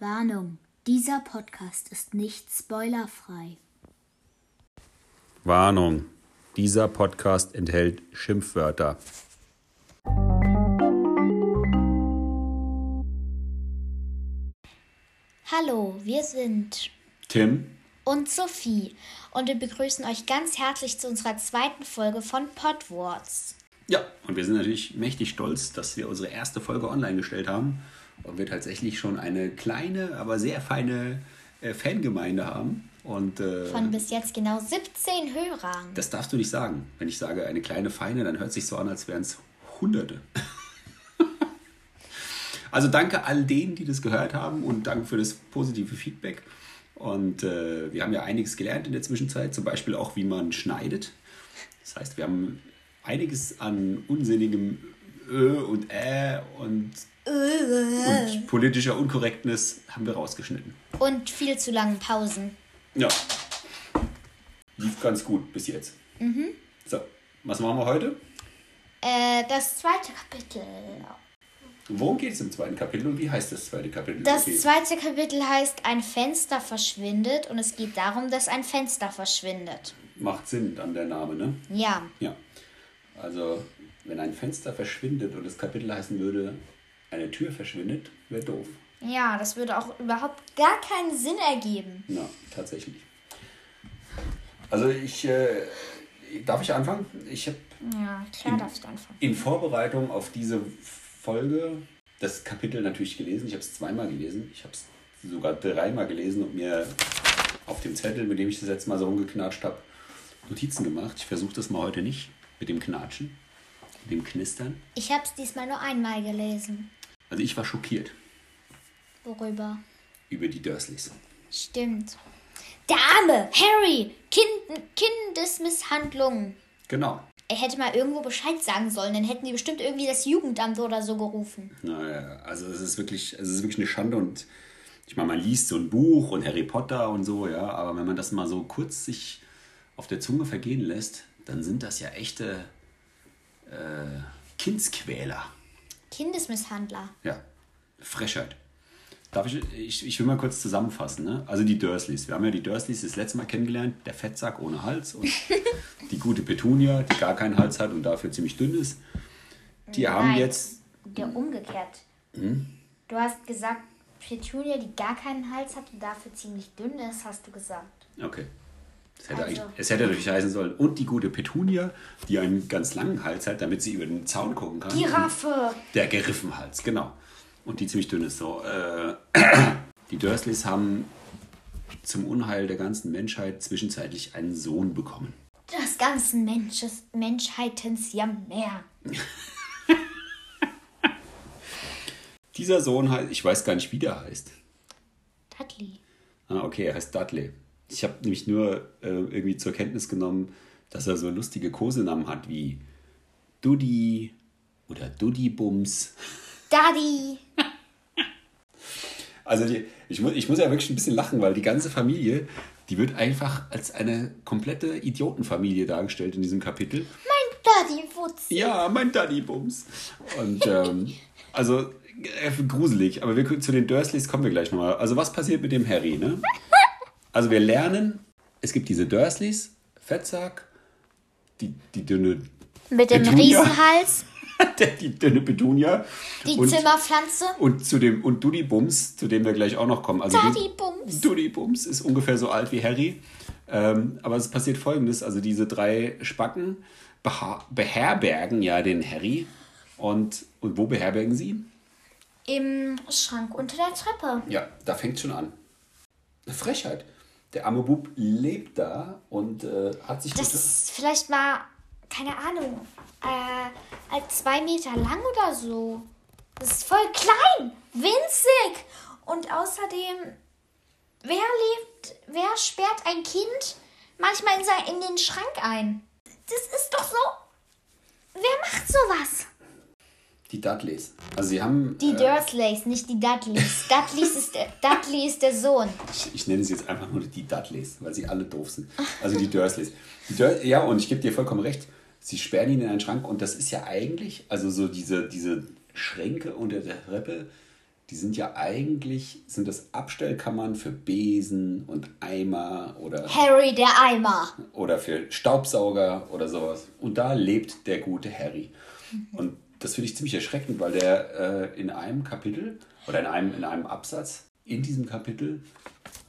Warnung, dieser Podcast ist nicht spoilerfrei. Warnung, dieser Podcast enthält Schimpfwörter. Hallo, wir sind Tim, und Sophie und wir begrüßen euch ganz herzlich zu unserer zweiten Folge von Podwords. ja, und wir sind natürlich mächtig stolz, dass wir unsere erste Folge online gestellt haben und wir tatsächlich schon eine kleine, aber sehr feine äh, Fangemeinde haben. Und äh, Von bis jetzt genau 17 Hörern. das darfst du nicht sagen. Wenn ich sage eine kleine feine, dann hört sich so an, als wären es Hunderte. also danke all denen, die das gehört haben und danke für das positive Feedback. Und äh, wir haben ja einiges gelernt in der Zwischenzeit, zum Beispiel auch, wie man schneidet. Das heißt, wir haben einiges an unsinnigem Ö und Ä und, und politischer Unkorrektness haben wir rausgeschnitten. Und viel zu langen Pausen. Ja. Lief ganz gut bis jetzt. So, was machen wir heute? Äh, das zweite Kapitel. Worum geht es im zweiten Kapitel und wie heißt das zweite Kapitel? Das zweite Kapitel heißt Ein Fenster verschwindet und es geht darum, dass ein Fenster verschwindet. Macht Sinn dann der Name, ne? Ja. Ja. Also, wenn ein Fenster verschwindet und das Kapitel heißen würde, eine Tür verschwindet, wäre doof. Ja, das würde auch überhaupt gar keinen Sinn ergeben. Na, tatsächlich. Also ich, äh, darf ich anfangen? Ich habe Ja, klar darfst du anfangen. in Vorbereitung auf diese Folge das Kapitel natürlich gelesen. Ich habe es zweimal gelesen. Ich habe es sogar dreimal gelesen und mir auf dem Zettel, mit dem ich das letzte Mal so rumgeknatscht habe, Notizen gemacht. Ich versuche das mal heute nicht mit dem Knatschen, dem Knistern. Ich habe es diesmal nur einmal gelesen. Also ich war schockiert Worüber? über die Dursleys. Stimmt. Der arme Harry! Kind, Kindesmisshandlung. Genau. Er hätte mal irgendwo Bescheid sagen sollen, dann hätten die bestimmt irgendwie das Jugendamt oder so gerufen. Naja, also es ist wirklich, es ist wirklich eine Schande und ich meine, man liest so ein Buch und Harry Potter und so, ja, aber wenn man das mal so kurz sich auf der Zunge vergehen lässt, dann sind das ja echte äh, Kindsquäler. Kindesmisshandler. Ja, Frechheit. Darf ich, ich, ich will mal kurz zusammenfassen, ne? Also die Dursleys. Wir haben ja die Dursleys das letzte Mal kennengelernt. Der Fettsack ohne Hals und die gute Petunia, die gar keinen Hals hat und dafür ziemlich dünn ist. Die haben Nein, jetzt Der umgekehrt. Du hast gesagt, Petunia, die gar keinen Hals hat und dafür ziemlich dünn ist, hast du gesagt. Okay. Es hätte, Also- es hätte natürlich heißen sollen. Und die gute Petunia, die einen ganz langen Hals hat, damit sie über den Zaun gucken kann. Giraffe! Der Geriffenhals, genau. Und die ziemlich dünn ist. So, äh, die Dursleys haben zum Unheil der ganzen Menschheit zwischenzeitlich einen Sohn bekommen. Des ganzen Mensches, Menschheitens ja mehr. Dieser Sohn heißt, ich weiß gar nicht, wie der heißt. Dudley. Ah, okay, er heißt Dudley. Ich habe nämlich nur äh, irgendwie zur Kenntnis genommen, dass er so lustige Kosenamen hat wie Dudi oder Dudi-Bums. Daddy! Also die, ich, muss, ich muss ja wirklich ein bisschen lachen, weil die ganze Familie, die wird einfach als eine komplette Idiotenfamilie dargestellt in diesem Kapitel. Mein Daddy Wutzi. Ja, mein Daddy-Bums. Und ähm, also äh, gruselig, aber wir, zu den Dursleys kommen wir gleich nochmal. Also was passiert mit dem Harry, ne? Also wir lernen, es gibt diese Dursleys, Fettsack, die, die dünne Mit dem Petunia. Riesenhals, die dünne Petunia die und, Zimmerpflanze. und zu dem und Dudi Bums, zu dem wir gleich auch noch kommen. Also Daddy Bums. Dudi Bums ist ungefähr so alt wie Harry. Ähm, aber es passiert folgendes: Also, diese drei Spacken beherbergen ja den Harry. Und, und wo beherbergen sie? ihn? Im Schrank unter der Treppe. Ja, da fängt schon an. Eine Frechheit. Der arme Bub lebt da und äh, hat sich. Das ist vielleicht mal, keine Ahnung, äh, als zwei Meter lang oder so. Das ist voll klein, winzig. Und außerdem, wer lebt, wer sperrt ein Kind manchmal in den Schrank ein? Das ist doch so. Wer macht sowas? Die Dudleys. Also, sie haben. Die äh, Dursleys, nicht die Dudleys. Dudleys ist der, Dudley ist der Sohn. Ich, ich nenne sie jetzt einfach nur die Dudleys, weil sie alle doof sind. Also die Dursleys. Die Dur ja, und ich gebe dir vollkommen recht. Sie sperren ihn in einen Schrank und das ist ja eigentlich, also so diese, diese Schränke unter der Treppe, die sind ja eigentlich, sind das Abstellkammern für Besen und Eimer oder, Harry der Eimer. oder für Staubsauger oder sowas. Und da lebt der gute Harry. Und das finde ich ziemlich erschreckend, weil der äh, in einem Kapitel oder in einem, in einem Absatz in diesem Kapitel,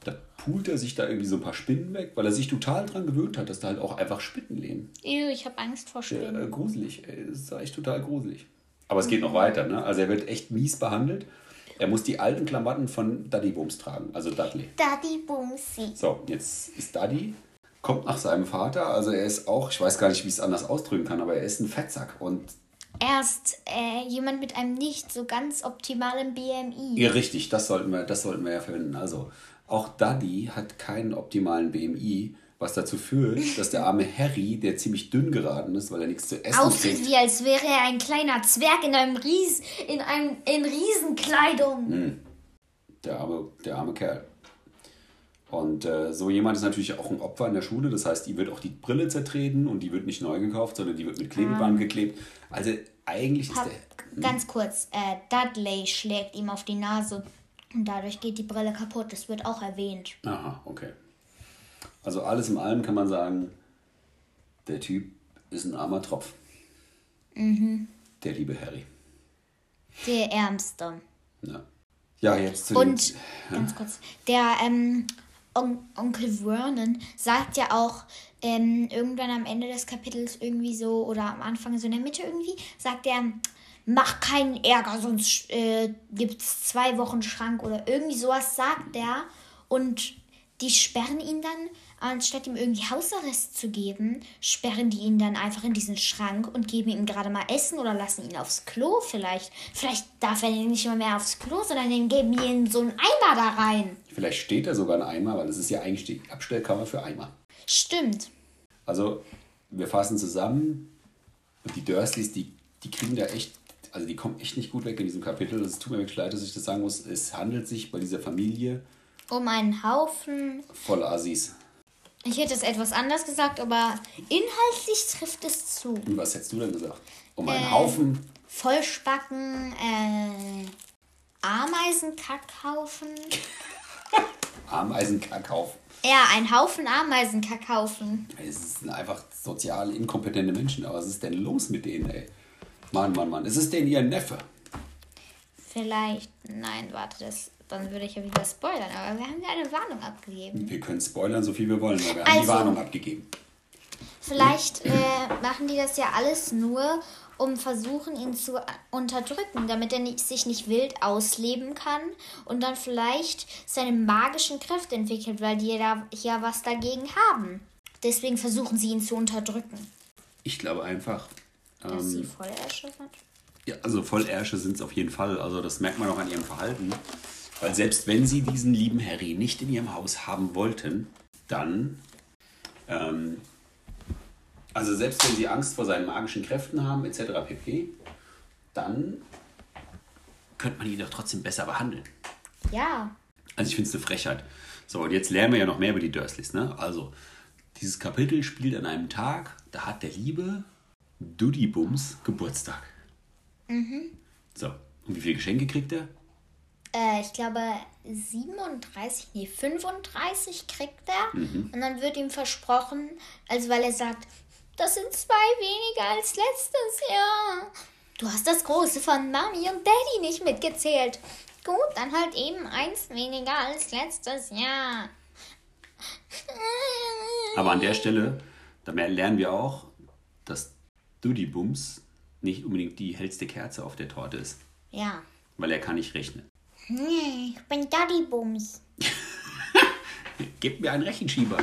da pult er sich da irgendwie so ein paar Spinnen weg, weil er sich total dran gewöhnt hat, dass da halt auch einfach Spinnen leben. Ew, ich habe Angst vor Äh, Spinnen. gruselig, ey, das ist echt total gruselig. Aber es geht noch weiter, ne? Also er wird echt mies behandelt. Er muss die alten Klamotten von Daddy Bums tragen, also Dudley. Daddy Boomsy. So, jetzt ist Daddy, kommt nach seinem Vater, also er ist auch, ich weiß gar nicht, wie ich es anders ausdrücken kann, aber er ist ein Fettsack und Er ist äh, jemand mit einem nicht so ganz optimalen BMI. ja, richtig, das sollten wir, das sollten wir ja verwenden. Also, auch Daddy hat keinen optimalen BMI, was dazu führt, dass der arme Harry, der ziemlich dünn geraten ist, weil er nichts zu essen Aussieht kriegt, wie als wäre er ein kleiner Zwerg in einem Ries in einem in Riesenkleidung. Der arme, der arme Kerl. Und äh, so jemand ist natürlich auch ein Opfer in der Schule. Das heißt, ihm wird auch die Brille zertreten und die wird nicht neu gekauft, sondern die wird mit Klebeband geklebt. Also eigentlich ist Hab, der. ganz kurz, äh, Dudley schlägt ihm auf die Nase und dadurch geht die Brille kaputt. Das wird auch erwähnt. Aha, okay. Also alles in allem kann man sagen, der Typ ist ein armer Tropf. Der liebe Harry. Der Ärmste. Ja, ja jetzt zu Und den, ganz kurz, der ähm, On Onkel Vernon sagt ja auch ähm, irgendwann am Ende des Kapitels irgendwie so oder am Anfang so in der Mitte irgendwie, sagt er, mach keinen Ärger, sonst äh, es zwei Wochen Schrank oder irgendwie sowas sagt er. Und die sperren ihn dann, anstatt ihm irgendwie Hausarrest zu geben, sperren die ihn dann einfach in diesen Schrank und geben ihm gerade mal Essen oder lassen ihn aufs Klo vielleicht. Vielleicht darf er nicht mal mehr aufs Klo, sondern dann geben ihn so einen Eimer da rein. vielleicht steht da sogar ein Eimer, weil das ist ja eigentlich die Abstellkammer für Eimer. Stimmt. Also, wir fassen zusammen. Und die Dursleys, die, die kriegen da echt, also die kommen echt nicht gut weg in diesem Kapitel. Es tut mir wirklich leid, dass ich das sagen muss. Es handelt sich bei dieser Familie Um einen Haufen. voll Assis. Ich hätte es etwas anders gesagt, aber inhaltlich trifft es zu. Und was hättest du denn gesagt? Um einen Äh. Haufen. Vollspacken, äh, Ameisenkackhaufen. Ameisenkackhaufen. Ja, ein Haufen Ameisenkackhaufen. Es sind einfach sozial inkompetente Menschen. Aber was ist denn los mit denen, ey? Mann, Mann, Mann. Ist es denn ihr Neffe? Vielleicht, nein, warte, das, dann würde ich ja wieder spoilern, aber wir haben ja eine Warnung abgegeben. Wir können spoilern, so viel wir wollen, weil wir haben die Also- Warnung abgegeben. Vielleicht äh, machen die das ja alles nur, um versuchen, ihn zu unterdrücken, damit er nicht, sich nicht wild ausleben kann und dann vielleicht seine magischen Kräfte entwickelt, weil die ja, ja was dagegen haben. Deswegen versuchen sie ihn zu unterdrücken. Ich glaube einfach. Dass sie Ähm, voll erschüttert. ja, also Vollärsche sind es auf jeden Fall. Also das merkt man auch an ihrem Verhalten. Weil selbst wenn sie diesen lieben Harry nicht in ihrem Haus haben wollten, dann. Ähm, also selbst wenn sie Angst vor seinen magischen Kräften haben, etc. pp., dann könnte man ihn doch trotzdem besser behandeln. Ja, Also ich finde es eine Frechheit. So, und jetzt lernen wir ja noch mehr über die Dursleys. Ne? Also, dieses Kapitel spielt an einem Tag, da hat der liebe Duddy Bums Geburtstag. So, und wie viele Geschenke kriegt er? Äh, ich glaube 37, nee 35 kriegt er und dann wird ihm versprochen, also weil er sagt, das sind zwei weniger als letztes Jahr. Du hast das Große von Mami und Daddy nicht mitgezählt. Gut, dann halt eben eins weniger als letztes Jahr. Aber an der Stelle, da lernen wir auch, dass Duddy Bums nicht unbedingt die hellste Kerze auf der Torte ist, Ja. weil er kann nicht rechnen. Nee, ich bin Daddy Bums. Gebt mir einen Rechenschieber.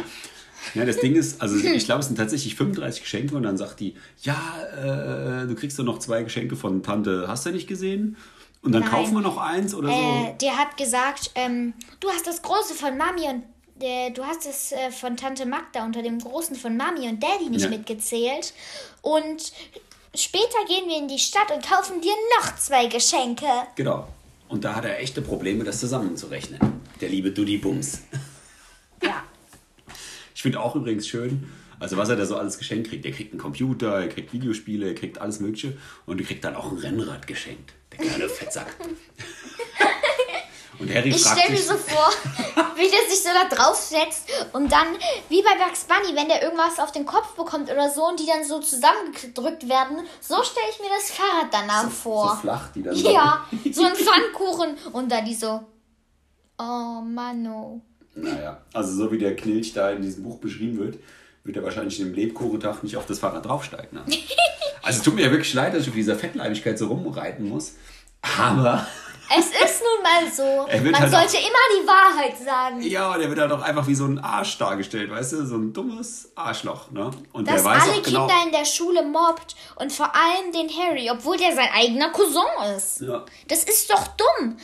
Ja, das Ding ist, also ich glaube, es sind tatsächlich 35 Geschenke und dann sagt die, ja, äh, du kriegst doch noch zwei Geschenke von Tante, hast du nicht gesehen? Und dann Nein. kaufen wir noch eins oder Äh, so. der hat gesagt, ähm, du hast das Große von Mami und äh, du hast es äh, von Tante Magda unter dem Großen von Mami und Daddy nicht Ja. mitgezählt. Und später gehen wir in die Stadt und kaufen dir noch zwei Geschenke. Genau. Und da hat er echte Probleme, das zusammenzurechnen. Der liebe Duddy Bums. Ja. Ich finde auch übrigens schön, also was er da so alles geschenkt kriegt. Er kriegt einen Computer, er kriegt Videospiele, er kriegt alles Mögliche und er kriegt dann auch ein Rennrad geschenkt. Der kleine Fettsack. Und Harry Ich fragt stelle mir so vor, wie der sich so da draufsetzt und dann, wie bei Bugs Bunny, wenn der irgendwas auf den Kopf bekommt oder so und die dann so zusammengedrückt werden, so stelle ich mir das Fahrrad danach so vor. flach, die dann ja, so ein Pfannkuchen und da die so, oh Mano. Naja, also so wie der Knilch da in diesem Buch beschrieben wird, wird er wahrscheinlich im Lebkuchentag nicht auf das Fahrrad draufsteigen. Ne? Also es tut mir ja wirklich leid, dass ich auf dieser Fettleibigkeit so rumreiten muss. Aber Es ist nun mal so. Er Man halt sollte immer die Wahrheit sagen. ja, der wird halt auch einfach wie so ein Arsch dargestellt, weißt du? So ein dummes Arschloch. Ne? Und Dass der weiß alle auch genau. Kinder in der Schule mobbt und vor allem den Harry, obwohl der sein eigener Cousin ist. Ja. Das ist doch dumm.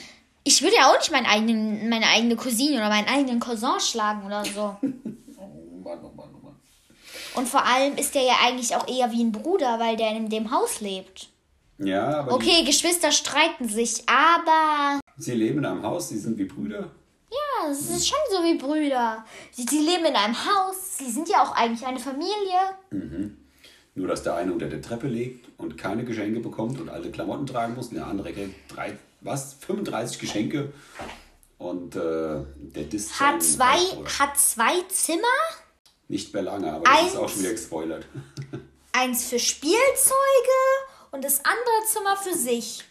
Ich würde ja auch nicht meinen eigenen, meine eigene Cousine oder meinen eigenen Cousin schlagen oder so. Oh Mann, oh Mann, oh Mann. Und vor allem ist der ja eigentlich auch eher wie ein Bruder, weil der in dem Haus lebt. Ja, aber Okay, Geschwister streiten sich, aber die, sie leben in einem Haus, sie sind wie Brüder. ja, es ist schon so wie Brüder. Sie, sie leben in einem Haus, sie sind ja auch eigentlich eine Familie. Nur, dass der eine unter der Treppe liegt und keine Geschenke bekommt und alle Klamotten tragen muss. Und der andere kriegt drei, was? 35 Geschenke. Und äh, der disst Hat zwei, hat zwei Zimmer, Nicht mehr lange, aber das ist Eins. auch schon wieder gespoilert. eins für Spielzeuge und das andere Zimmer für sich.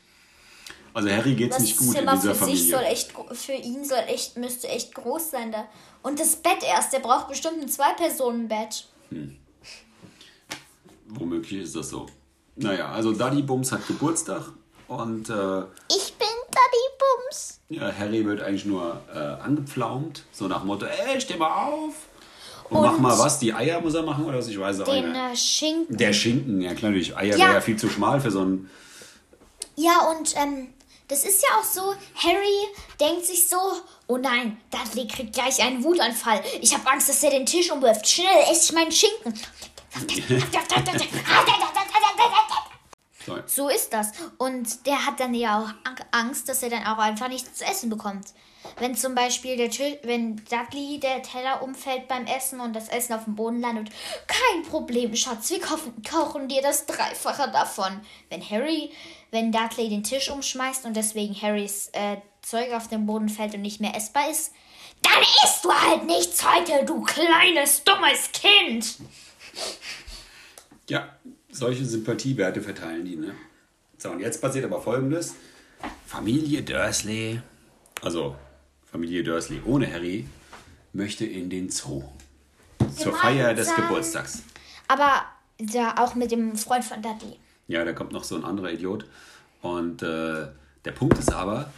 Also Harry geht's Das nicht gut Zimmer in dieser für sich soll Familie. echt, für ihn soll echt, müsste echt groß sein da. Und das Bett erst, der braucht bestimmt ein Zwei-Personen-Bett. Womöglich ist das so. Naja, also Daddy Bums hat Geburtstag und äh, Ich bin Daddy Bums. ja, Harry wird eigentlich nur äh, angepflaumt. So nach dem Motto, ey, steh mal auf. Und, Und- mach mal was, die Eier muss er machen oder was, ich weiß auch nicht Den mehr. äh, Schinken. Der Schinken, ja klar, natürlich. Eier Ja. wäre ja viel zu schmal für so einen Ja, und ähm, das ist ja auch so, Harry denkt sich so, oh nein, Dudley kriegt gleich einen Wutanfall. Ich habe Angst, dass er den Tisch umwirft. Schnell esse ich meinen Schinken. So. Ist das. Und der hat dann ja auch Ang- Angst, dass er dann auch einfach nichts zu essen bekommt. Wenn zum Beispiel der Tisch, wenn Dudley der Teller umfällt beim Essen und das Essen auf dem Boden landet, kein Problem, Schatz, wir kochen, kochen dir das Dreifache davon. Wenn Harry, wenn Dudley den Tisch umschmeißt und deswegen Harrys äh, Zeug auf den Boden fällt und nicht mehr essbar ist, dann isst du halt nichts heute, du kleines, dummes Kind. Ja, solche Sympathiewerte verteilen die, ne? So, und jetzt passiert aber folgendes. Familie Dursley, also Familie Dursley ohne Harry, möchte in den Zoo. Zur Feier des. Geburtstags. Aber ja, auch mit dem Freund von Dudley. Ja, da kommt noch so ein anderer Idiot. Und äh, der Punkt ist aber,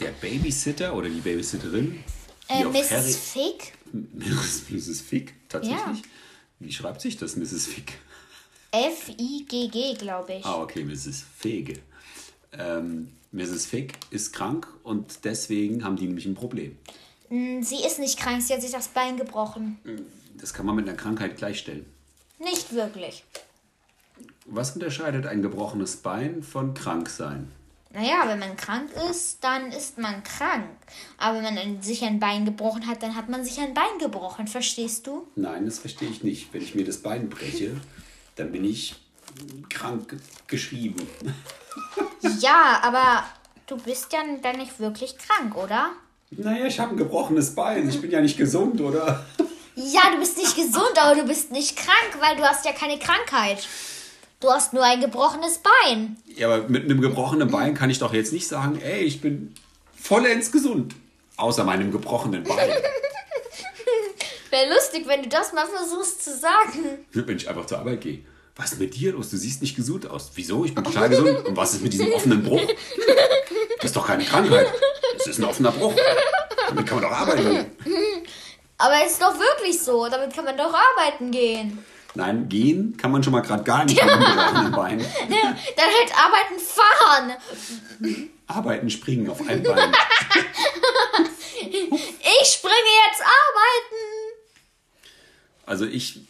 der Babysitter oder die Babysitterin, die Äh, Mrs. Harry... Fig? Mrs. Fick, tatsächlich? Ja. Wie schreibt sich das, Mrs. Fick? F-I-G-G, glaube ich. Ah, okay, Mrs. Fege. Ähm, Mrs. Fick ist krank und deswegen haben die nämlich ein Problem. Mm, Sie ist nicht krank, sie hat sich das Bein gebrochen. Das kann man mit einer Krankheit gleichstellen. Nicht wirklich. Was unterscheidet ein gebrochenes Bein von Kranksein? Naja, wenn man krank ist, dann ist man krank. Aber wenn man sich ein Bein gebrochen hat, dann hat man sich ein Bein gebrochen. Verstehst du? Nein, das verstehe ich nicht. Wenn ich mir das Bein breche, dann bin ich krank geschrieben. Ja, aber du bist ja dann nicht wirklich krank, oder? Naja, ich habe ein gebrochenes Bein. Ich bin ja nicht gesund, oder? Ja, du bist nicht gesund, aber du bist nicht krank, weil du hast ja keine Krankheit. Du hast nur ein gebrochenes Bein. Ja, aber mit einem gebrochenen Bein kann ich doch jetzt nicht sagen, ey, ich bin vollends gesund. Außer meinem gebrochenen Bein. Wäre lustig, wenn du das mal versuchst zu sagen. Wenn ich einfach zur Arbeit gehe. Was ist mit dir los? Du siehst nicht gesund aus. Wieso? Ich bin total gesund. Und was ist mit diesem offenen Bruch? Das ist doch keine Krankheit. Das ist ein offener Bruch. Damit kann man doch arbeiten. Aber es ist doch wirklich so. Damit kann man doch arbeiten gehen. Nein, gehen kann man schon mal gerade gar nicht mit gebrochenen Bein. Dann halt arbeiten fahren. Arbeiten, springen auf einem Bein. Ich springe jetzt arbeiten. Also ich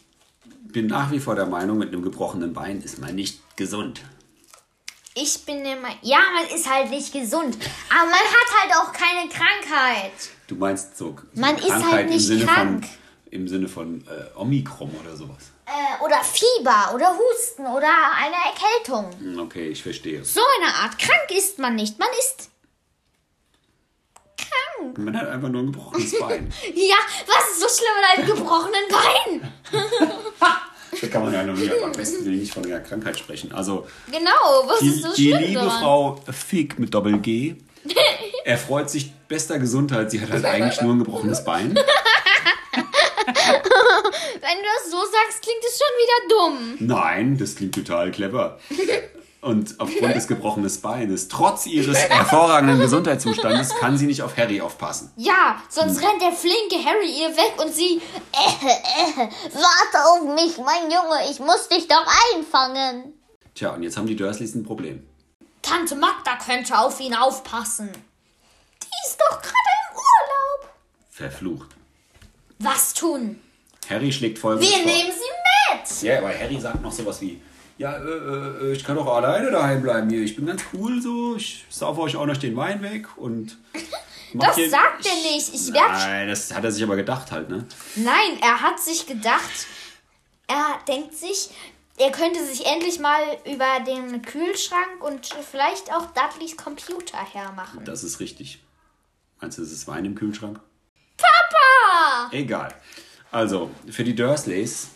bin nach wie vor der Meinung, mit einem gebrochenen Bein ist man nicht gesund. Ich bin immer. Ja, man ist halt nicht gesund. Aber man hat halt auch keine Krankheit. Du meinst so, so Man ist halt nicht im Sinne krank. von im Sinne von äh, Omikron oder sowas. Äh, oder Fieber oder Husten oder eine Erkältung. Hm, Okay, ich verstehe. So eine Art. Krank ist man nicht. Man ist Und man hat einfach nur ein gebrochenes Bein. Ja, was ist so schlimm an einem gebrochenen Bein? Da kann man ja noch nicht, am besten will nicht von einer Krankheit sprechen. Also Genau, was die, ist so die liebe daran? Frau Fick mit Doppel-G erfreut sich bester Gesundheit. Sie hat halt eigentlich nur ein gebrochenes Bein. Wenn du das so sagst, klingt es schon wieder dumm. Nein, das klingt total clever. Und aufgrund des gebrochenen Beines, trotz ihres hervorragenden Gesundheitszustandes, kann sie nicht auf Harry aufpassen. Ja, sonst Hm. rennt der flinke Harry ihr weg und sie, äh, äh, warte auf mich, mein Junge, ich muss dich doch einfangen. Tja, und jetzt haben die Dursleys ein Problem. Tante Magda könnte auf ihn aufpassen. Die ist doch gerade im Urlaub. Verflucht. Was tun? Harry schlägt folgendes Wir vor. nehmen sie mit. Ja, aber Harry sagt noch sowas wie, ja, äh, äh, ich kann doch alleine daheim bleiben hier. Ich bin ganz cool so. Ich saufe euch auch noch den Wein weg und... Das hier- sagt er nicht. Ich werd Nein, das hat er sich aber gedacht halt, ne? Nein, er hat sich gedacht, er denkt sich, er könnte sich endlich mal über den Kühlschrank und vielleicht auch Dudleys Computer hermachen. Das ist richtig. Meinst du, das ist Wein im Kühlschrank? Papa! Egal. Also, für die Dursleys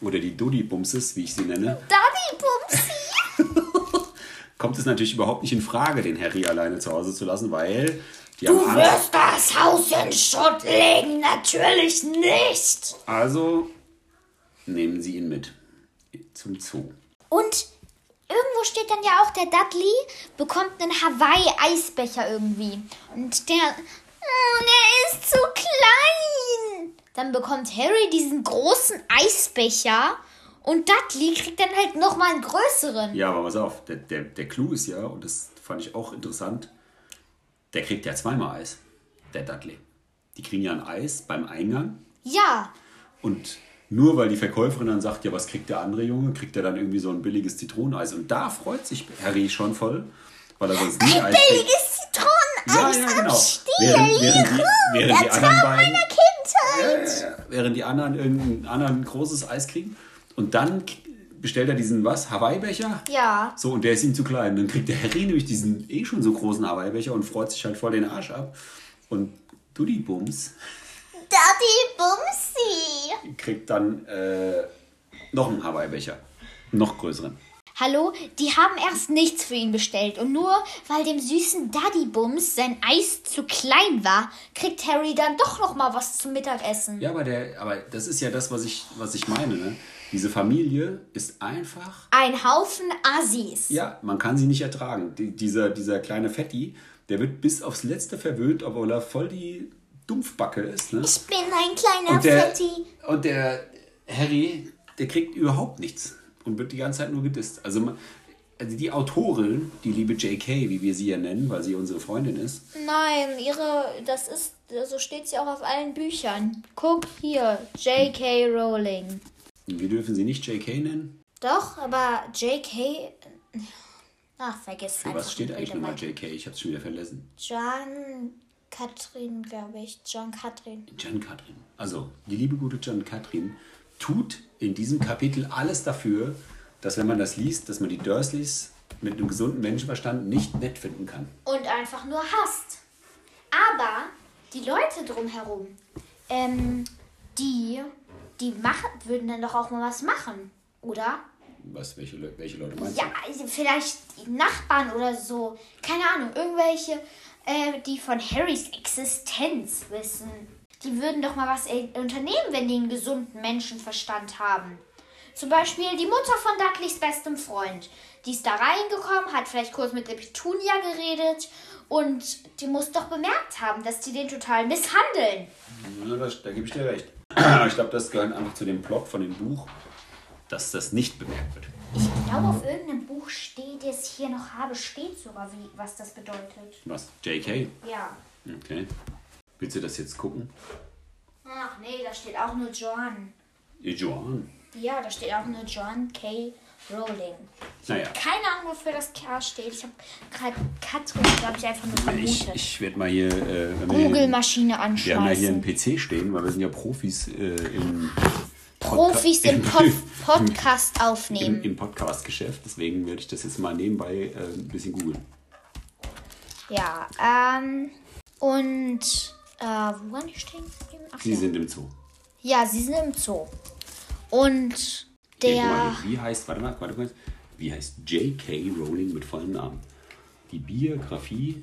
oder die Duddy-Bumses, wie ich sie nenne, Daddy kommt es natürlich überhaupt nicht in Frage, den Harry alleine zu Hause zu lassen, weil die Du haben wirst das Haus in Schutt legen, natürlich nicht! Also nehmen sie ihn mit zum Zoo. Und irgendwo steht dann ja auch, der Dudley bekommt einen Hawaii-Eisbecher irgendwie. Und der, oh, der ist zu klein. Dann bekommt Harry diesen großen Eisbecher und Dudley kriegt dann halt nochmal einen größeren. Ja, aber pass auf, der, der, der Clou ist ja, und das fand ich auch interessant, der kriegt ja zweimal Eis, der Dudley. Die kriegen ja ein Eis beim Eingang Ja, Und nur weil die Verkäuferin dann sagt, ja, was kriegt der andere Junge, kriegt er dann irgendwie so ein billiges Zitroneneis. Und da freut sich Harry schon voll, weil er sonst nie Eis kriegt. billiges Ja, Zitroneneis ja, genau. am Stiel. Während, während die, während die der anderen Traum beiden, Kindheit. ja, ja, während die anderen irgendein anderen großes Eis kriegen. Und dann bestellt er diesen, was, Hawaii-Becher? Ja. So, und der ist ihm zu klein. Dann kriegt der Harry nämlich diesen eh schon so großen Hawaii-Becher und freut sich halt voll den Arsch ab. Und Duddy Bums Daddy Bumsi. kriegt dann äh, noch einen Hawaii-Becher. Noch größeren. Hallo, die haben erst nichts für ihn bestellt und nur weil dem süßen Daddy Bums sein Eis zu klein war, kriegt Harry dann doch noch mal was zum Mittagessen. Ja, aber, der, aber das ist ja das, was ich, was ich meine. Ne? Diese Familie ist einfach. Ein Haufen Assis. Ja, man kann sie nicht ertragen. Die, dieser, dieser kleine Fetti, der wird bis aufs Letzte verwöhnt, obwohl er voll die Dumpfbacke ist. Ne? Ich bin ein kleiner Und der, Fetti. und der Harry, der kriegt überhaupt nichts und wird die ganze Zeit nur gedisst. Also, man- also die Autorin, die liebe J.K., wie wir sie ja nennen, weil sie unsere Freundin ist, Nein, ihre, das ist, so steht sie auch auf allen Büchern. Guck hier, J.K. Rowling. wir dürfen sie nicht J.K. nennen. Doch, aber J.K. Ach, vergiss Für was steht eigentlich nochmal. J.K.? Ich hab's schon wieder vergessen. John Katrin, glaube ich. John Katrin. Jan Katrin. Also, die liebe gute Jan Katrin tut in diesem Kapitel alles dafür, dass wenn man das liest, dass man die Dursleys mit einem gesunden Menschenverstand nicht nett finden kann. Und einfach nur hasst. Aber die Leute drumherum, ähm, die, die machen, würden dann doch auch mal was machen, oder? Was, welche, Le welche Leute meinst Ja, also vielleicht die Nachbarn oder so. Keine Ahnung, irgendwelche, äh, die von Harrys Existenz wissen. Die würden doch mal was unternehmen, wenn die einen gesunden Menschenverstand haben. Zum Beispiel die Mutter von Dudleys bestem Freund. Die ist da reingekommen, hat vielleicht kurz mit der Petunia geredet und die muss doch bemerkt haben, dass die den total misshandeln. du? Ja, das, da gebe ich dir recht. Ich glaube, das gehört einfach zu dem Plot von dem Buch, dass das nicht bemerkt wird. Ich glaube, auf irgendeinem Buch steht, ich hier noch habe, steht sogar, wie, was das bedeutet. Was? J.K.? Ja. Okay. Willst du das jetzt gucken? Ach nee, da steht auch nur John. Ihr Joan. Ja, da steht auch nur John K. Rowling. Naja. Keine Ahnung, wofür das K steht. Ich habe gerade Katrin, glaube ich, einfach nur Ich, vermutet. ich werde mal hier. Äh, Google-Maschine Wir haben ja hier einen. PC stehen, weil wir sind ja Profis äh, im, Profis im Pod im, Podcast im, aufnehmen. im Podcast-Geschäft. Deswegen werde ich das jetzt mal nebenbei äh, ein bisschen googeln. Ja, ähm. Und Äh, wo waren die stehen? Ach, Sie ja. sind im Zoo. ja, sie sind im Zoo. Und der. guck mal, wie heißt, warte mal, warte mal, wie heißt J.K. Rowling mit vollem Namen? Die Biografie,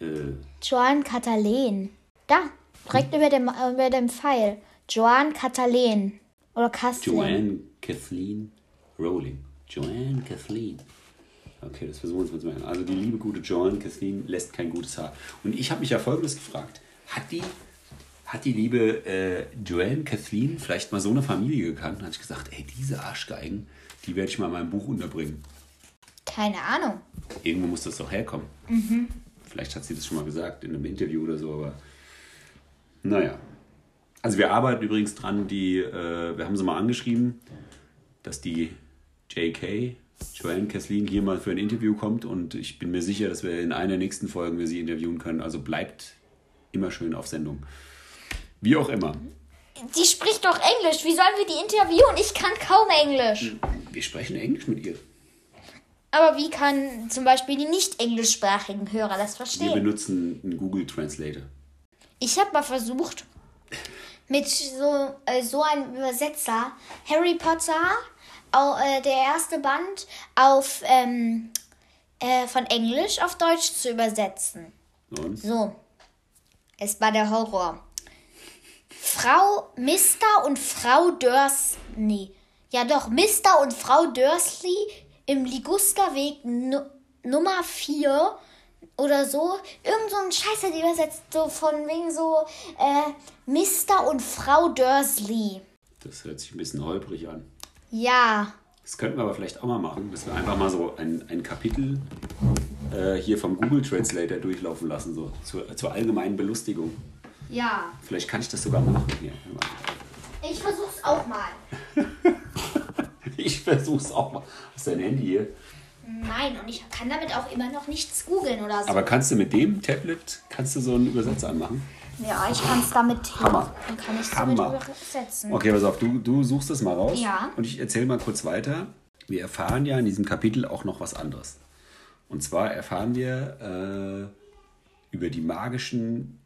äh, Joan Catalan. Da, direkt über dem, über dem Pfeil. Joan Catalan. Oder Kathleen. Joanne Kathleen Rowling. Joanne Kathleen. Okay, das versuchen wir uns mal zu merken. Also die liebe gute Joanne Kathleen lässt kein gutes Haar. Und ich habe mich ja folgendes gefragt. Hat die, hat die liebe äh, Joanne Kathleen vielleicht mal so eine Familie gekannt? Dann habe ich gesagt, ey, diese Arschgeigen, die werde ich mal in meinem Buch unterbringen. Keine Ahnung. Irgendwo muss das doch herkommen. Vielleicht hat sie das schon mal gesagt in einem Interview oder so, aber naja. Also wir arbeiten übrigens dran, die, äh, wir haben sie mal angeschrieben, dass die JK, Joanne Kathleen, hier mal für ein Interview kommt und ich bin mir sicher, dass wir in einer der nächsten Folgen wir sie interviewen können. Also bleibt immer schön auf Sendung. Wie auch immer. Die spricht doch Englisch. Wie sollen wir die interviewen? Ich kann kaum Englisch. Wir sprechen Englisch mit ihr. Aber wie kann zum Beispiel die nicht englischsprachigen Hörer das Wir verstehen? benutzen einen Google Translator. Ich habe mal versucht, mit so, äh, so einem Übersetzer Harry Potter, au, äh, der erste Band, auf, ähm, äh, von Englisch auf Deutsch zu übersetzen. Und? So, es war der Horror. Frau Mr. und Frau Dursley. Nee. Ja doch, Mr. und Frau Dursley im Ligusterweg nu Nummer 4 oder so. Irgend so ein Scheiße, die übersetzt so von wegen so äh, Mr. und Frau Dursley. Das hört sich ein bisschen holprig an. Ja. Das könnten wir aber vielleicht auch mal machen, dass wir einfach mal so ein, ein Kapitel äh, hier vom Google Translator durchlaufen lassen, so zur, zur allgemeinen Belustigung. Ja. Vielleicht kann ich das sogar machen. Hier. Ich versuch's auch mal. ich versuch's auch mal. Hast du dein Handy hier? Nein, und ich kann damit auch immer noch nichts googeln oder so. Aber kannst du mit dem Tablet, kannst du so einen Übersetzer anmachen? ja, ich kann es damit. Hammer. Dann kann ich es damit übersetzen. Okay, pass auf, du, du suchst das mal raus. Ja. Und ich erzähle mal kurz weiter. Wir erfahren ja in diesem Kapitel auch noch was anderes. Und zwar erfahren wir äh, über die magischen,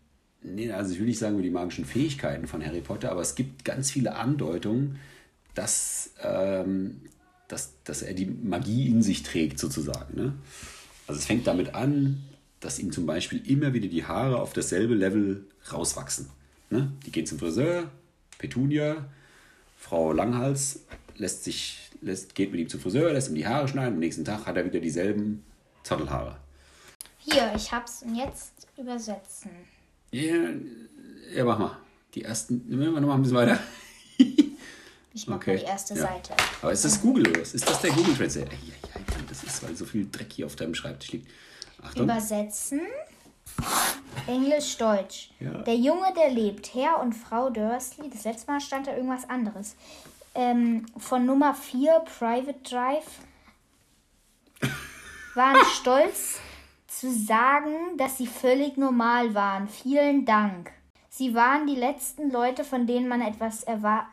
nee, also ich will nicht sagen über die magischen Fähigkeiten von Harry Potter, aber es gibt ganz viele Andeutungen, dass, ähm, dass, dass er die Magie in sich trägt, sozusagen. Ne? Also es fängt damit an, dass ihm zum Beispiel immer wieder die Haare auf dasselbe Level rauswachsen. Ne? Die geht zum Friseur, Petunia, Frau Langhals lässt sich, lässt, geht mit ihm zum Friseur, lässt ihm die Haare schneiden. Am nächsten Tag hat er wieder dieselben Zottelhaare. Hier, ich hab's jetzt übersetzen. Ja, ja, mach mal. Die ersten, nehmen wir noch mal ein bisschen weiter. Ich mach Okay. mal die erste ja. Seite. Aber ist das Google was? Ist das der Google Translator? Ja, ja, ja, das ist, weil so viel Dreck hier auf deinem Schreibtisch liegt. Achtung. Übersetzen. Englisch-Deutsch. Ja. Der Junge, der lebt. Herr und Frau Dursley. Das letzte Mal stand da irgendwas anderes. Ähm, von Nummer 4, Private Drive, waren stolz zu sagen, dass sie völlig normal waren. Vielen Dank. Sie waren die letzten Leute, von denen man etwas erwa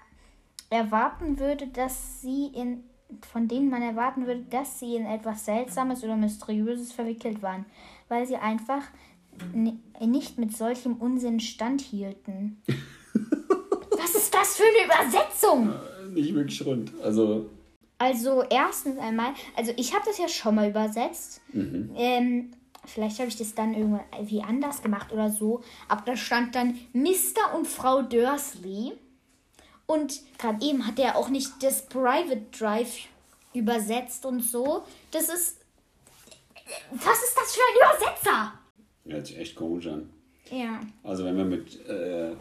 erwarten würde, dass sie in von denen man erwarten würde, dass sie in etwas Seltsames oder Mysteriöses verwickelt waren, weil sie einfach ni- nicht mit solchem Unsinn standhielten. Was ist das für eine Übersetzung? Nicht wirklich rund. Also, Also erstens einmal, also ich habe das ja schon mal übersetzt. Ähm, vielleicht habe ich das dann irgendwie anders gemacht oder so. Aber da stand dann Mr. und Frau Dursley. Und gerade eben hat er auch nicht das Private Drive übersetzt und so. Das ist. Was ist das für ein Übersetzer? hört sich echt komisch an. Ja. Also, wenn wir mit äh,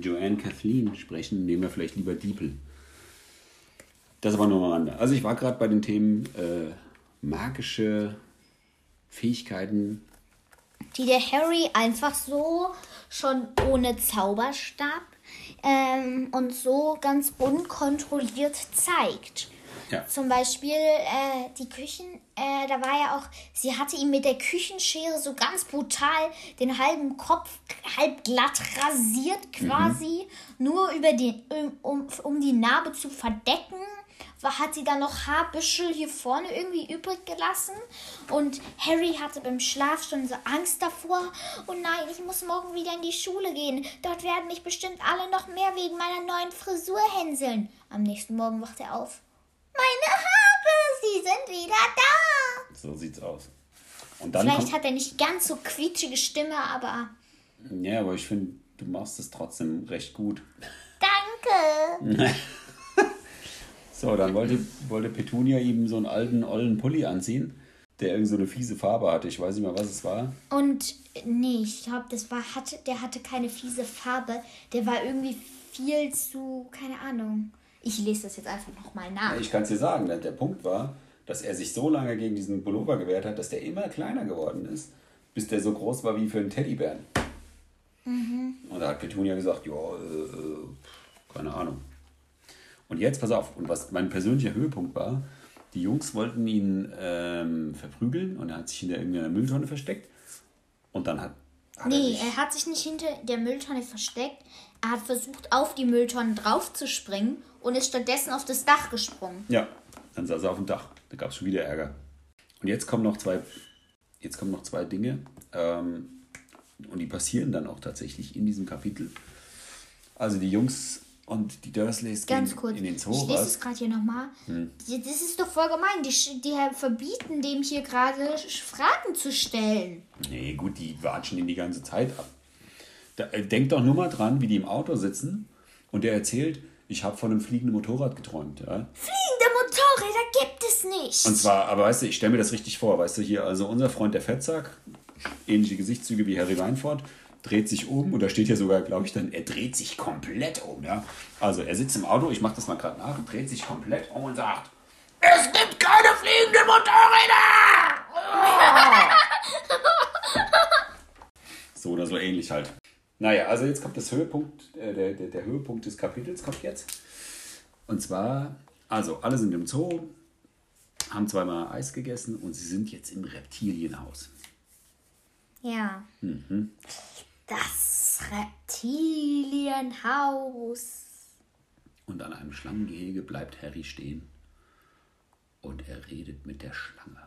Joanne Kathleen sprechen, nehmen wir vielleicht lieber Diepel. Das aber nur am Rande. Also, ich war gerade bei den Themen äh, magische Fähigkeiten. die der Harry einfach so schon ohne Zauberstab ähm, und so ganz unkontrolliert zeigt. Ja. Zum Beispiel äh, die Küchen, äh, da war ja auch, sie hatte ihm mit der Küchenschere so ganz brutal den halben Kopf halb glatt rasiert quasi, nur über den, um, um, die Narbe zu verdecken. hat sie dann noch Haarbüschel hier vorne irgendwie übrig gelassen. Und Harry hatte beim Schlaf schon so Angst davor. Oh nein, ich muss morgen wieder in die Schule gehen. Dort werden mich bestimmt alle noch mehr wegen meiner neuen Frisur hänseln. Am nächsten Morgen wacht er auf. Meine Haare, sie sind wieder da. So sieht's aus. Und dann Vielleicht kommt, hat er nicht ganz so quietschige Stimme, aber ja, aber ich finde, du machst es trotzdem recht gut. danke. So, dann wollte, wollte Petunia ihm so einen alten, ollen Pulli anziehen, der irgend so eine fiese Farbe hatte. Ich weiß nicht mehr, was es war. Und nee, ich glaube, das war hatte, der hatte keine fiese Farbe. Der war irgendwie viel zu, keine Ahnung. Ich lese das jetzt einfach nochmal nach. Ja, Ich kann es dir sagen, der Punkt war, dass er sich so lange gegen diesen Pullover gewehrt hat, dass der immer kleiner geworden ist, bis der so groß war wie für einen Teddybären. Und da hat Petunia gesagt, ja, äh, äh, keine Ahnung. Und jetzt, pass auf, und was mein persönlicher Höhepunkt war, die Jungs wollten ihn ähm, verprügeln und er hat sich hinter irgendeiner Mülltonne versteckt. Und dann hat, hat er Nee, sich, er hat sich nicht hinter der Mülltonne versteckt. Er hat versucht, auf die Mülltonne draufzuspringen und ist stattdessen auf das Dach gesprungen. Ja, dann saß er auf dem Dach. Da gab es schon wieder Ärger. Und jetzt kommen noch zwei, jetzt kommen noch zwei Dinge. Ähm, und die passieren dann auch tatsächlich in diesem Kapitel. Also die Jungs und die Dursleys Ganz gehen kurz. in den Zoo. ich lese es gerade hier nochmal. Hm. Das ist doch voll gemein. Die, die verbieten dem hier gerade Fragen zu stellen. Nee, gut, die watschen ihn die ganze Zeit ab. Da, äh, denk doch nur mal dran, wie die im Auto sitzen und der erzählt, ich habe von einem fliegenden Motorrad geträumt. Ja? Fliegende Motorräder gibt es nicht. Und zwar, aber weißt du, ich stelle mir das richtig vor, weißt du, hier, also unser Freund der Fettsack, ähnliche Gesichtszüge wie Harry Weinfurt, dreht sich um und da steht hier sogar, glaube ich, dann, er dreht sich komplett um, ja. Also er sitzt im Auto, ich mache das mal gerade nach, dreht sich komplett um und sagt, es gibt keine fliegenden Motorräder! so oder so ähnlich halt. Naja, also jetzt kommt das Höhepunkt, äh, der, der, der Höhepunkt des Kapitels kommt jetzt. Und zwar, also alle sind im Zoo, haben zweimal Eis gegessen und sie sind jetzt im Reptilienhaus. Ja. Mhm. Das Reptilienhaus. Und an einem Schlangengehege bleibt Harry stehen und er redet mit der Schlange.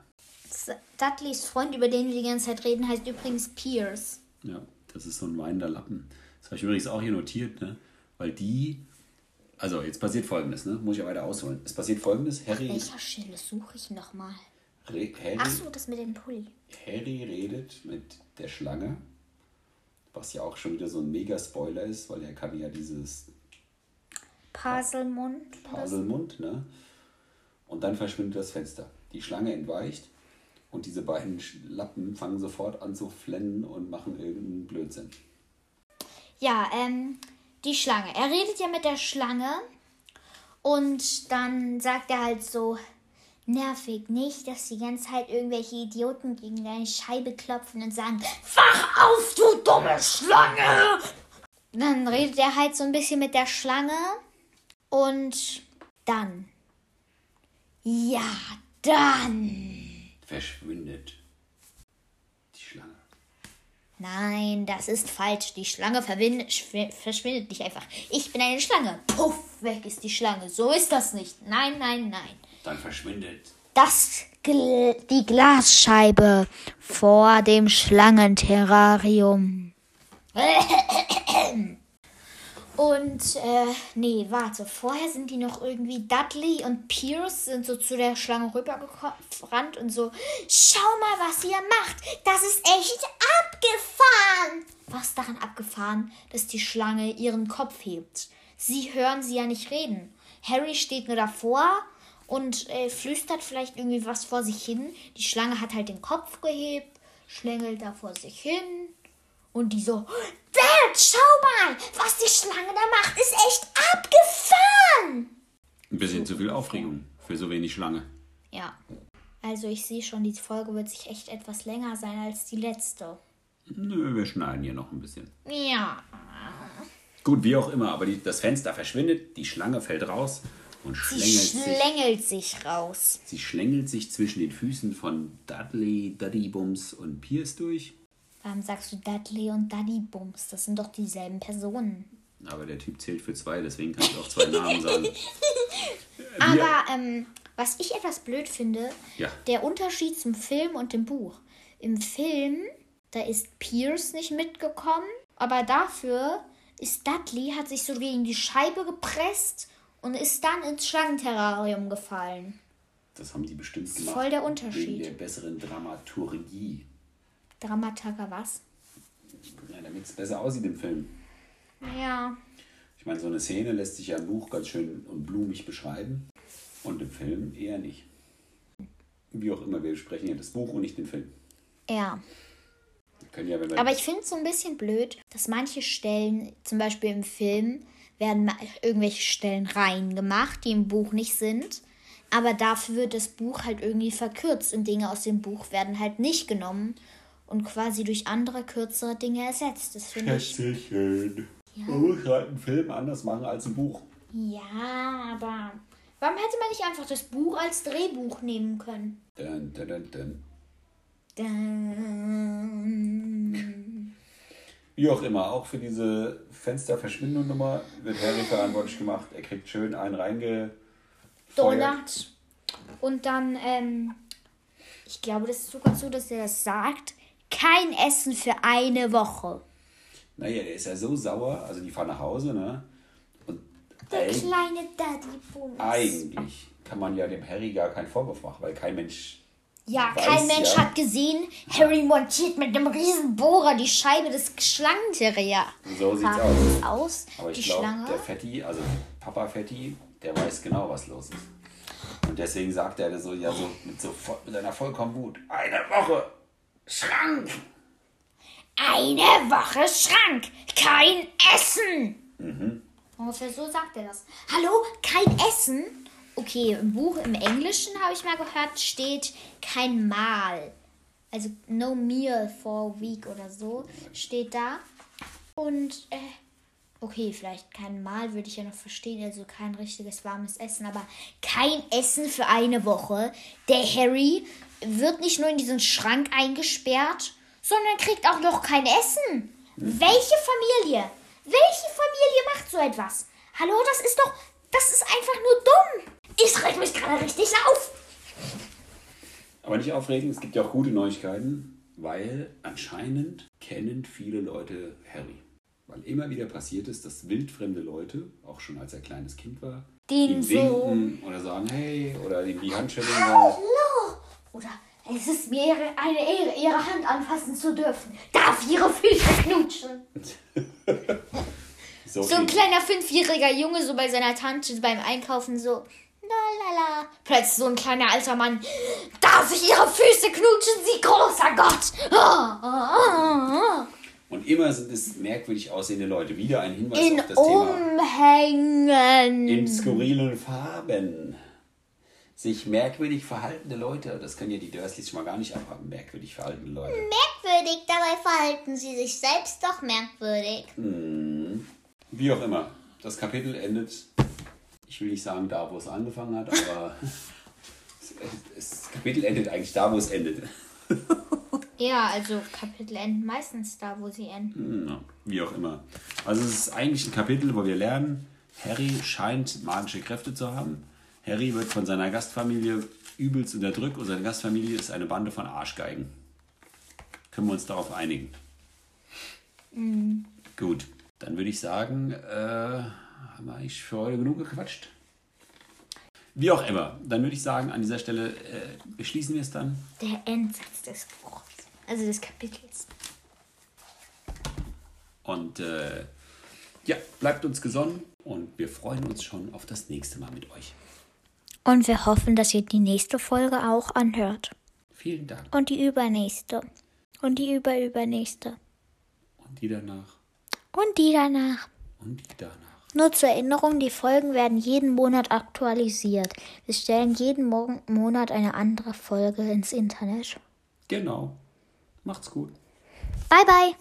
Dudleys Freund, über den wir die ganze Zeit reden, heißt übrigens Pierce. Ja, das ist so ein weinender Lappen. Das habe ich übrigens auch hier notiert, ne? Weil die. Also, jetzt passiert folgendes, ne? Muss ich ja weiter ausholen. Es passiert folgendes: Harry, Welcher Stelle suche ich nochmal? Re, Harry, Ach so, das mit dem Pulli. Harry redet mit der Schlange, was ja auch schon wieder so ein Mega-Spoiler ist, weil er kann ja dieses Paselmund. Paselmund, ne? Und dann verschwindet das Fenster. Die Schlange entweicht und diese beiden Lappen fangen sofort an zu flennen und machen irgendeinen Blödsinn. Ja, ähm, die Schlange. Er redet ja mit der Schlange und dann sagt er halt so, nervig nicht, dass die ganze Zeit irgendwelche Idioten gegen deine Scheibe klopfen und sagen, wach auf, du dumme Schlange! Dann redet er halt so ein bisschen mit der Schlange und dann, ja, dann. Verschwindet die Schlange. Nein, das ist falsch. Die Schlange verschwindet nicht einfach. Ich bin eine Schlange. Puff, weg ist die Schlange. So ist das nicht. Nein, nein, nein. Dann verschwindet. Das die Glasscheibe vor dem Schlangenterrarium. Und, äh, nee, warte. Vorher sind die noch irgendwie Dudley und Pierce sind so zu der Schlange rübergerannt und so, schau mal, was ihr macht. Das ist echt abgefahren. Was daran abgefahren, dass die Schlange ihren Kopf hebt? Sie hören sie ja nicht reden. Harry steht nur davor und äh, flüstert vielleicht irgendwie was vor sich hin. Die Schlange hat halt den Kopf gehebt, schlängelt da vor sich hin. Und die so, Dad, schau mal, was die Schlange da macht, ist echt abgefahren. Ein bisschen zu viel Aufregung für so wenig Schlange. Ja, also ich sehe schon, die Folge wird sich echt etwas länger sein als die letzte. Nö, wir schneiden hier noch ein bisschen. Ja, Gut, wie auch immer, aber die, das Fenster verschwindet, die Schlange fällt raus und sie schlängelt sich. schlängelt sich raus. Sie schlängelt sich zwischen den Füßen von Dudley, Duddy Bums und Pierce durch. Warum sagst du Dudley und Daddy Bums? Das sind doch dieselben Personen. Aber der Typ zählt für zwei, deswegen kann ich auch zwei Namen sagen. Aber ähm, was ich etwas blöd finde, Ja. der Unterschied zum Film und dem Buch. Im Film, da ist Pierce nicht mitgekommen, aber dafür ist Dudley, hat sich so gegen die Scheibe gepresst und ist dann ins Schlangenterrarium gefallen. Das haben die bestimmt ist gemacht. voll der Unterschied. Wegen der besseren Dramaturgie. Dramataga was? Ja, damit es besser aussieht im Film. Ja. Ich meine, so eine Szene lässt sich ja im Buch ganz schön und blumig beschreiben und im Film eher nicht. Wie auch immer, wir besprechen ja das Buch und nicht den Film. Ja. Ja, wenn wir Aber ich finde es so ein bisschen blöd, dass manche Stellen, zum Beispiel im Film, werden irgendwelche Stellen reingemacht, die im Buch nicht sind. Aber dafür wird das Buch halt irgendwie verkürzt und Dinge aus dem Buch werden halt nicht genommen und quasi durch andere kürzere Dinge ersetzt. Das finde ich. Schätzelchen. Man muss halt einen Film anders machen als ein Buch. Ja, aber warum hätte man nicht einfach das Buch als Drehbuch nehmen können? Dun, dun, dun, dun. Dann. Wie auch immer, auch für diese Fensterverschwindung-Nummer wird Harry verantwortlich gemacht. Er kriegt schön einen. Donut. Und dann, ähm, ich glaube, das ist sogar so, dass er das sagt. Kein Essen für eine Woche. Naja, der ist ja so sauer, also die fahren nach Hause, ne? Und Der kleine Daddy Bums. eigentlich kann man ja dem Harry gar keinen Vorwurf machen, weil kein Mensch Ja, weiß kein Mensch ja- hat gesehen, Harry montiert mit einem riesen Bohrer die Scheibe des Schlangenterrier. So sieht's aus. aus. Aber die ich glaube, der Fetti, also Papa Fetti, der weiß genau, was los ist. Und deswegen sagt er so, ja, so mit, so mit einer vollkommen Wut: Eine Woche Schrank! Eine Woche Schrank, kein Essen. Ungefähr so sagt er das. Hallo, kein Essen? Okay, im Buch im Englischen habe ich mal gehört, steht kein Mahl. Also no meal for a week oder so steht da. Und äh, okay, vielleicht kein Mahl würde ich ja noch verstehen, also kein richtiges warmes Essen, aber kein Essen für eine Woche. Der Harry wird nicht nur in diesen Schrank eingesperrt, sondern kriegt auch noch kein Essen. Welche Familie? Welche Familie macht so etwas? Hallo, das ist doch, das ist. Ich reg mich gerade richtig auf. Aber nicht aufregen, es gibt ja auch gute Neuigkeiten, weil anscheinend kennen viele Leute Harry. Weil immer wieder passiert ist, dass wildfremde Leute, auch schon als er kleines Kind war, Den ihm so- winken oder sagen Hey oder ihm die Hand schütteln. Hallo. Oder es ist mir eine Ehre, ihre Hand anfassen zu dürfen. Darf ihre Füße knutschen? So, So ein kleiner fünfjähriger Junge so bei seiner Tante beim Einkaufen so. Lalala. Plötzlich so ein kleiner alter Mann. Darf ich ihre Füße knutschen, Sie großer Gott? Ah, ah, ah, ah. Und immer sind es merkwürdig aussehende Leute. Wieder ein Hinweis In auf das Thema. Umhängen. In skurrilen Farben. Sich merkwürdig verhaltende Leute, das können ja die Dursleys schon mal gar nicht abhaben. Merkwürdig verhaltene Leute. Merkwürdig, dabei verhalten sie sich selbst doch merkwürdig. Wie auch immer. Das Kapitel endet, ich will nicht sagen da, wo es angefangen hat, aber das Kapitel endet eigentlich da, wo es endet. Ja, also Kapitel enden meistens da, wo sie enden. Ja, wie auch immer. Also es ist eigentlich ein Kapitel, wo wir lernen, Harry scheint magische Kräfte zu haben. Harry wird von seiner Gastfamilie übelst unterdrückt und seine Gastfamilie ist eine Bande von Arschgeigen. Können wir uns darauf einigen? Gut, dann würde ich sagen, äh, haben wir eigentlich für heute genug gequatscht. Wie auch immer, dann würde ich sagen, an dieser Stelle äh, beschließen wir es dann. Der Endsatz des Buches. Also des Kapitels. Und äh, ja, bleibt uns gesonnen und wir freuen uns schon auf das nächste Mal mit euch. Und wir hoffen, dass ihr die nächste Folge auch anhört. Vielen Dank. Und die übernächste. Und die überübernächste. Und die danach. Und die danach. Und die danach. Nur zur Erinnerung, die Folgen werden jeden Monat aktualisiert. Wir stellen jeden Morgen, Monat eine andere Folge ins Internet. Genau. Macht's gut. Bye bye.